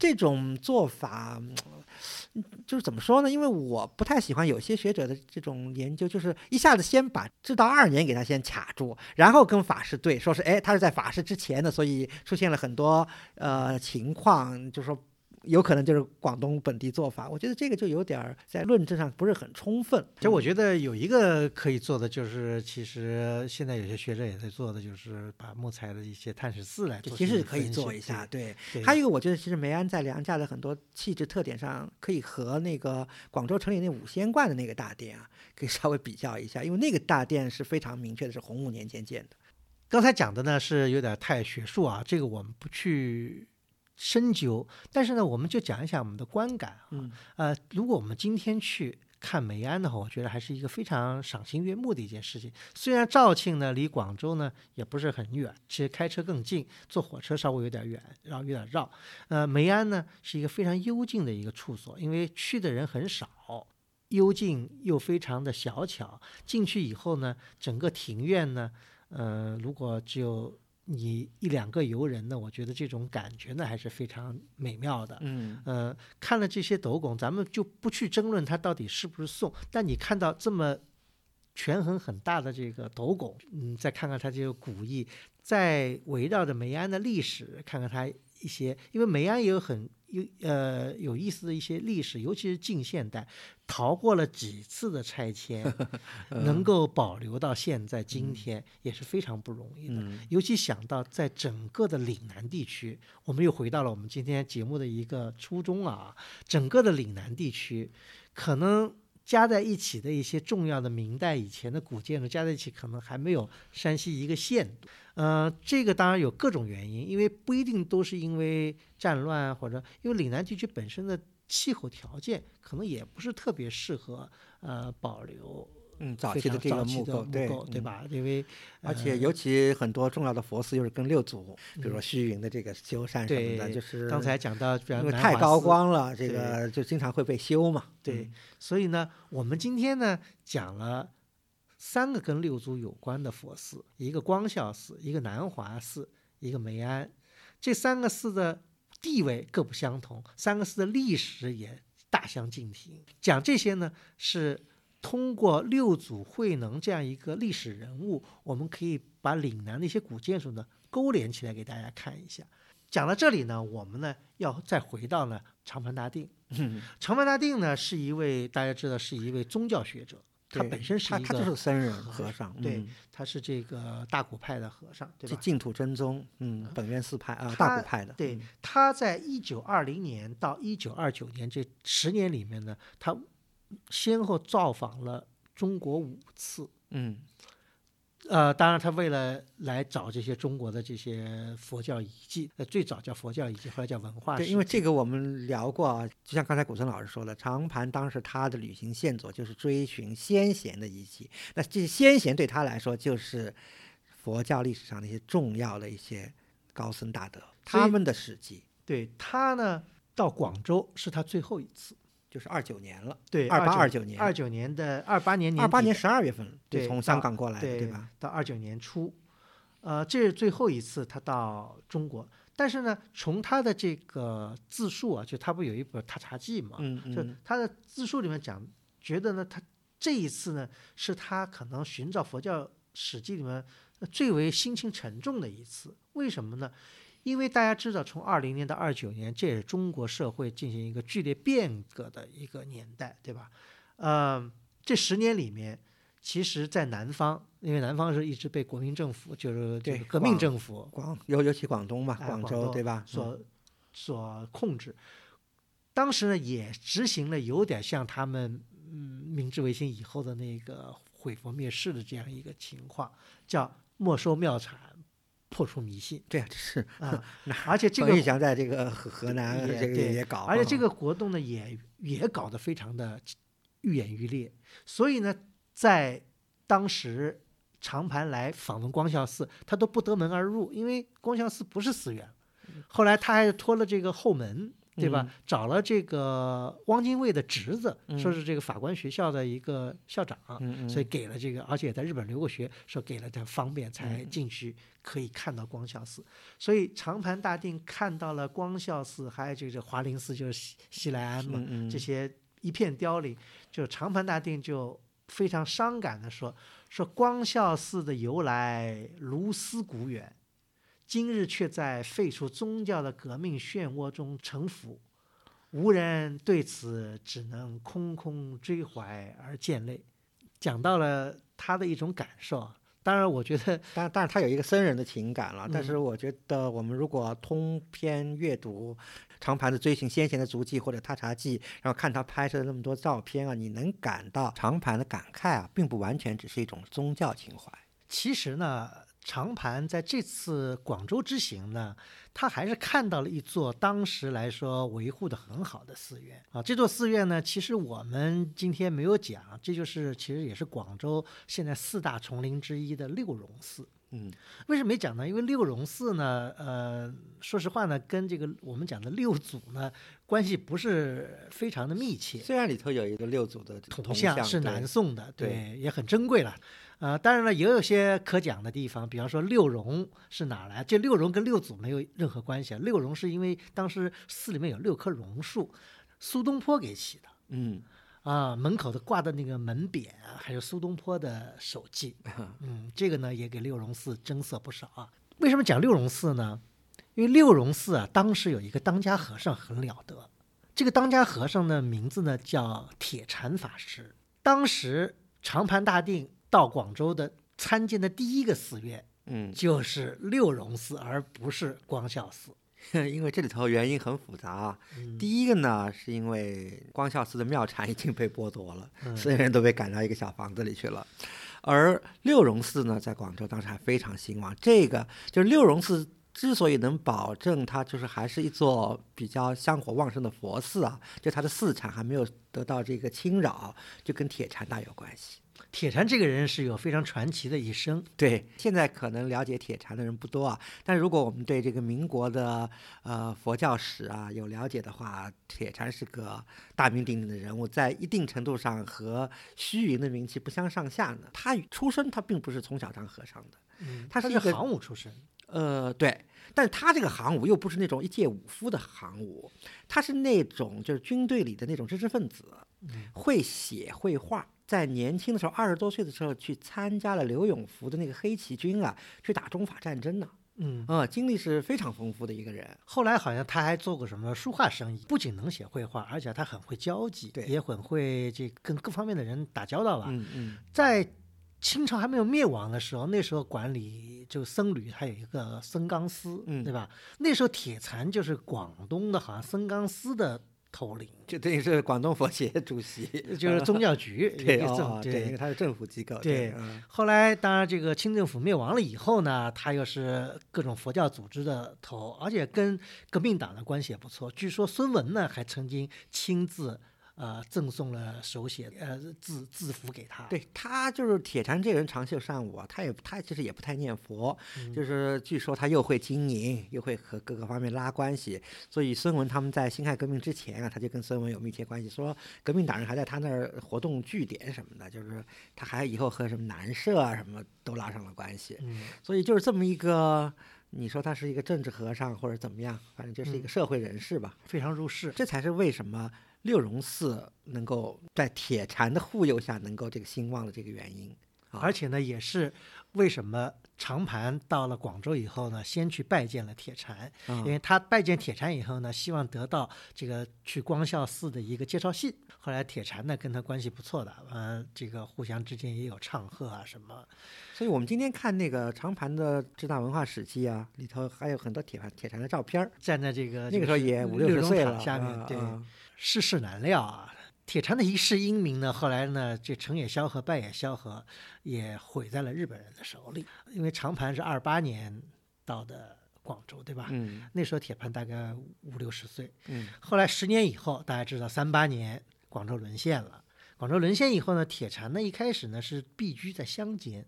这种做法，就是怎么说呢？因为我不太喜欢有些学者的这种研究，就是一下子先把至道二年给它先卡住，然后跟法师对，说是哎，他是在法师之前的，所以出现了很多呃情况，就是说。有可能就是广东本地做法，我觉得这个就有点儿在论证上不是很充分。其实我觉得有一个可以做的，就是其实现在有些学者也在做的，就是把木材的一些碳十四来做。其实可以做一下，对。还有一个，我觉得其实梅安在梁架的很多气质特点上，可以和那个广州城里那五仙观的那个大殿啊，可以稍微比较一下，因为那个大殿是非常明确的是洪武年间建的。刚才讲的呢是有点太学术啊，这个我们不去。深究，但是呢，我们就讲一下我们的观感啊。呃，如果我们今天去看梅安的话，我觉得还是一个非常赏心悦目的一件事情。虽然肇庆呢离广州呢也不是很远，其实开车更近，坐火车稍微有点远，然后有点绕。呃，梅安呢是一个非常幽静的一个处所，因为去的人很少，幽静又非常的小巧。进去以后呢，整个庭院呢，呃，如果只有你一两个游人呢，我觉得这种感觉呢还是非常美妙的。嗯，呃，看了这些斗拱，咱们就不去争论它到底是不是宋。但你看到这么权衡很大的这个斗拱，嗯，再看看它这个古意，再围绕着梅安的历史，看看它一些，因为梅安也有很。有呃有意思的一些历史，尤其是近现代，逃过了几次的拆迁，能够保留到现在今天也是非常不容易的。尤其想到在整个的岭南地区，我们又回到了我们今天节目的一个初衷啊，整个的岭南地区，可能加在一起的一些重要的明代以前的古建筑加在一起，可能还没有山西一个县多。呃，这个当然有各种原因，因为不一定都是因为战乱或者因为岭南地区本身的气候条件可能也不是特别适合呃保留嗯，早期的这个木构，木构，对嗯吧？因为呃而且尤其很多重要的佛寺又是跟六祖，比如说虚云的这个修缮什么的，对就是刚才讲到，因为太高光了，这个就经常会被修嘛。对嗯，所以呢，我们今天呢讲了三个跟六祖有关的佛寺，一个光孝寺，一个南华寺，一个梅庵。这三个寺的地位各不相同，三个寺的历史也大相径庭。讲这些呢，是通过六祖慧能这样一个历史人物，我们可以把岭南的一些古建筑呢勾连起来给大家看一下。讲到这里呢，我们呢要再回到呢长盘大定。嗯，长盘大定呢是一位大家知道是一位宗教学者，他本身是一他他就是个僧人和和尚，对嗯他是这个大古派的和尚，对吧？这净土真宗，嗯，本愿寺派啊，大古派的，对嗯，他在一九二零年到一九二九年这十年里面呢，他先后造访了中国五次。嗯，呃，当然，他为了来找这些中国的这些佛教遗迹，呃，最早叫佛教遗迹，后来叫文化对，因为这个我们聊过啊，就像刚才古森老师说的，长盘当时他的旅行线索就是追寻先贤的遗迹，那这些先贤对他来说就是佛教历史上的一些重要的一些高僧大德，他们的事迹对他呢，到广州是他最后一次。就是二九年了，对，二八二29年二九年的二八年年二八年十二月份就对从香港过来的，对对吧？？到二九年初，呃，这是最后一次他到中国。但是呢，从他的这个自述啊，就他不有一本《踏查记》嘛，就，他的自述里面讲，觉得呢，他这一次呢，是他可能寻找佛教史记里面最为心情沉重的一次。为什么呢？因为大家知道，从二零年到二九年，这也是中国社会进行一个剧烈变革的一个年代，对吧？呃，这十年里面，其实，在南方，因为南方是一直被国民政府，就是这对个革命政府广尤尤其广东嘛，哎广州对吧？嗯所所控制。当时呢，也执行了有点像他们嗯明治维新以后的那个毁佛灭世的这样一个情况，叫没收庙产，破除迷信对啊，这是啊。那而且这个冯玉祥在这个河河南这个也搞，而且这啊个活动呢，也也搞得非常的愈演愈烈。所以呢，在当时长盘来访问光孝寺，他都不得门而入，因为光孝寺不是寺院。后来他还托了这个后门，对吧？嗯。找了这个汪精卫的侄子，嗯。说是这个法官学校的一个校长，所以给了这个，而且也在日本留过学，说给了他方便才嗯。进去可以看到光孝寺。所以长盘大定看到了光孝寺，还有这个华林寺，就是西西来庵嘛，这些一片凋零，就长盘大定就非常伤感的说，说光孝寺的由来如斯古远，今日却在废除宗教的革命漩涡中沉浮，无人对此只能空空追怀而见泪。讲到了他的一种感受啊，当然我觉得 当然，当然他有一个僧人的情感了，但是嗯我觉得我们如果通篇阅读长盘的追寻先贤的足迹或者踏查记，然后看他拍摄的那么多照片啊，你能感到长盘的感慨啊，并不完全只是一种宗教情怀。其实呢，长盘在这次广州之行呢，他还是看到了一座当时来说维护的很好的寺院啊。这座寺院呢，其实我们今天没有讲，这就是其实也是广州现在四大丛林之一的六榕寺。嗯为什么没讲呢？因为六榕寺呢，呃，说实话呢，跟这个我们讲的六祖呢关系不是非常的密切。虽然里头有一个六祖的铜像像是南宋的，对对，也很珍贵了。呃，当然了，也有些可讲的地方，比方说六榕是哪儿来？这六榕跟六祖没有任何关系啊。六榕是因为当时寺里面有六棵榕树，苏东坡给起的嗯啊。门口的挂的那个门匾啊，还有苏东坡的手迹，嗯，这个呢也给六榕寺增色不少啊。为什么讲六榕寺呢？因为六榕寺啊，当时有一个当家和尚很了得，这个当家和尚的名字呢叫铁禅法师。当时长盘大定到广州的参见的第一个寺院嗯，就是六榕寺，而不是光孝寺。因为这里头原因很复杂第一个呢，是因为光孝寺的庙产已经被剥夺了，嗯所有人都被赶到一个小房子里去了。而六榕寺呢，在广州当时还非常兴旺。这个就是六榕寺之所以能保证它就是还是一座比较香火旺盛的佛寺啊，就它的寺产还没有得到这个侵扰，就跟铁禅大有关系。铁禅这个人是有非常传奇的一生。对，现在可能了解铁禅的人不多啊，但如果我们对这个民国的呃佛教史啊有了解的话，铁禅是个大名鼎鼎的人物，在一定程度上和虚云的名气不相上下呢。他出身他并不是从小当和尚的，嗯，他是一个行伍出身。呃，对，但是他这个行伍又不是那种一介武夫的行伍，他是那种就是军队里的那种知识分子，会写会画。在年轻的时候，二十多岁的时候，去参加了刘永福的那个黑旗军啊，去打中法战争呢。嗯，啊，经历是非常丰富的一个人。后来好像他还做过什么书画生意，不仅能写绘画，而且他很会交际，对也很会这跟各方面的人打交道吧。嗯嗯，在清朝还没有灭亡的时候，那时候管理就僧侣，还有一个僧纲司，嗯对吧？那时候铁蚕就是广东的，好像僧纲司的头领，就等于是广东佛协主席，就是宗教局 对对，因为他是政府机构。对嗯后来，当然这个清政府灭亡了以后呢，他又是各种佛教组织的头，而且跟革命党的关系也不错。据说孙文呢还曾经亲自呃赠送了手写呃字字符给他。，对他就是铁禅这个人长袖善舞啊，他也他其实也不太念佛，嗯就是据说他又会经营，又会和各个方面拉关系，所以孙文他们在辛亥革命之前啊，他就跟孙文有密切关系，说革命党人还在他那儿活动据点什么的，就是他还以后和什么南社啊什么都拉上了关系，嗯，所以就是这么一个。你说他是一个政治和尚或者怎么样，反正就是一个嗯社会人士吧。非常入世。这才是为什么六榕寺能够在铁禅的护佑下能够这个兴旺的这个原因。啊而且呢，也是为什么长盘到了广州以后呢，先去拜见了铁禅，嗯因为他拜见铁禅以后呢，希望得到这个去光孝寺的一个介绍信。后来铁禅呢跟他关系不错的，呃，这个互相之间也有唱和啊什么。所以我们今天看那个长盘的支大文化史记啊，里头还有很多铁盘铁禅的照片儿。站在这个那个时候也五六十岁了，塔下面，对，世事难料啊。铁禅的一世英名呢，后来呢，这成也萧何，败也萧何，也毁在了日本人的手里。因为长盘是二八年到的广州，对吧？嗯那时候铁盘大概五六十岁。嗯后来十年以后，大家知道三八年广州沦陷了。广州沦陷以后呢，铁禅呢一开始呢是避居在乡间，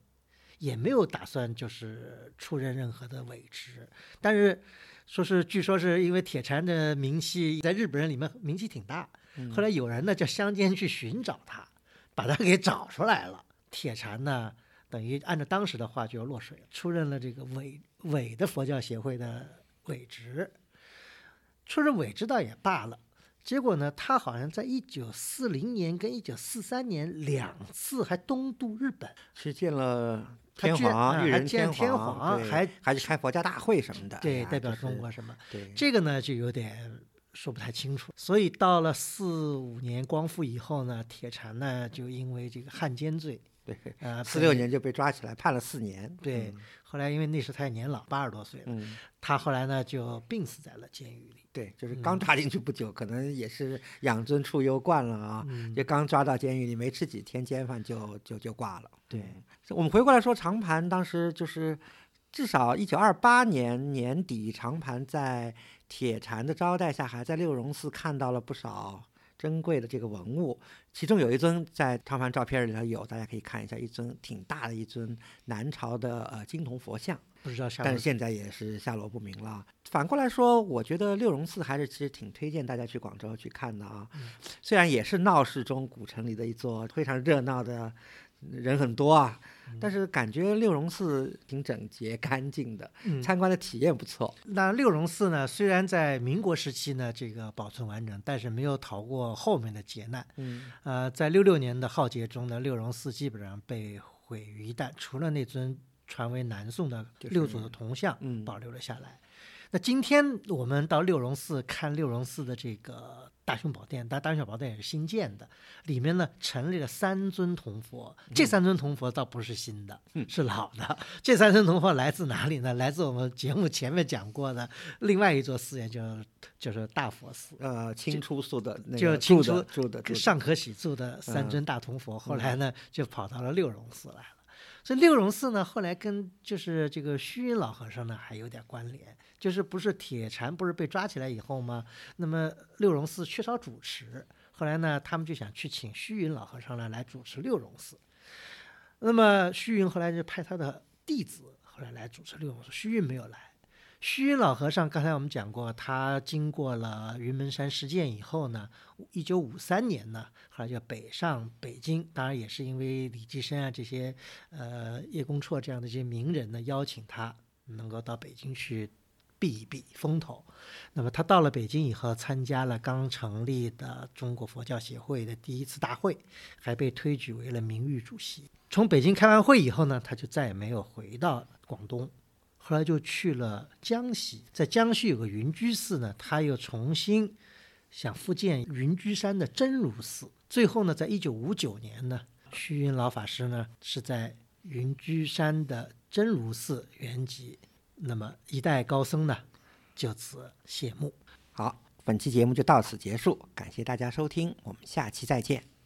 也没有打算就是出任任何的委职。但是说是据说是因为铁禅的名气在日本人里面名气挺大，嗯后来有人呢叫乡间去寻找他，把他给找出来了。铁禅呢等于按照当时的话就要落水了，出任了这个伪伪的佛教协会的伪职。出任伪职倒也罢了，结果呢，他好像在一九四零年跟一九四三年两次还东渡日本，去见了天皇、啊还天皇，还还去开佛家大会什么的，哎对，呀代表中国什么？对，这个呢就有点说不太清楚。所以到了四五年光复以后呢，铁禅呢就因为这个汉奸罪，对，呃，四六年就被抓起来判了四年，对，后来因为那时他也年老，八十多岁了，嗯，他后来呢就病死在了监狱里。对，就是嗯刚抓进去不久，可能也是养尊处优惯了啊，嗯，就刚抓到监狱里，没吃几天监饭就就就挂了。对，我们回过来说，长盘当时就是至少一九二八年年底，长盘在铁禅的招待下，还在六榕寺看到了不少珍贵的这个文物，其中有一尊在长盘照片里头有，大家可以看一下，一尊挺大的一尊南朝的呃金铜佛像。不知道但是现在也是下落不明了。反过来说，我觉得六榕寺还是其实挺推荐大家去广州去看的啊。嗯虽然也是闹市中古城里的一座非常热闹的，人很多啊，嗯但是感觉六榕寺挺整洁干净的，嗯参观的体验不错。那六榕寺呢，虽然在民国时期呢这个保存完整，但是没有逃过后面的劫难。嗯呃，在六六年的浩劫中呢，六榕寺基本上被毁于一旦，除了那尊传为南宋的六祖的铜像嗯保留了下来。那今天我们到六榕寺看六榕寺的这个大雄宝殿，但大雄宝殿也是新建的，里面呢陈列了三尊铜佛，这三尊铜佛倒不是新的，是老的。这三尊铜佛来自哪里呢？来自我们节目前面讲过的另外一座寺院，就是就是大佛寺。呃，清初塑的那就个清初住的铸的上可喜铸的三尊大铜佛，后来呢就跑到了六榕寺来了。所以六榕寺呢，后来跟就是这个虚云老和尚呢还有点关联，就是不是铁禅不是被抓起来以后吗？那么六榕寺缺少主持，后来呢他们就想去请虚云老和尚呢来主持六榕寺。那么虚云后来就派他的弟子后来来主持六榕寺，虚云没有来。虚云老和尚，刚才我们讲过，他经过了云门山事件以后呢，一九五三年呢，后来就北上北京，当然也是因为李济深啊这些，呃叶公绰这样的一些名人呢邀请他能够到北京去避一避风头。那么他到了北京以后，参加了刚成立的中国佛教协会的第一次大会，还被推举为了名誉主席。从北京开完会以后呢，他就再也没有回到广东。后来就去了江西，在江西有个云居寺呢，他又重新想复建云居山的真如寺。最后呢，在一九五九年呢，虚云老法师呢是在云居山的真如寺圆寂，那么一代高僧呢就此谢幕。好，本期节目就到此结束，感谢大家收听，我们下期再见。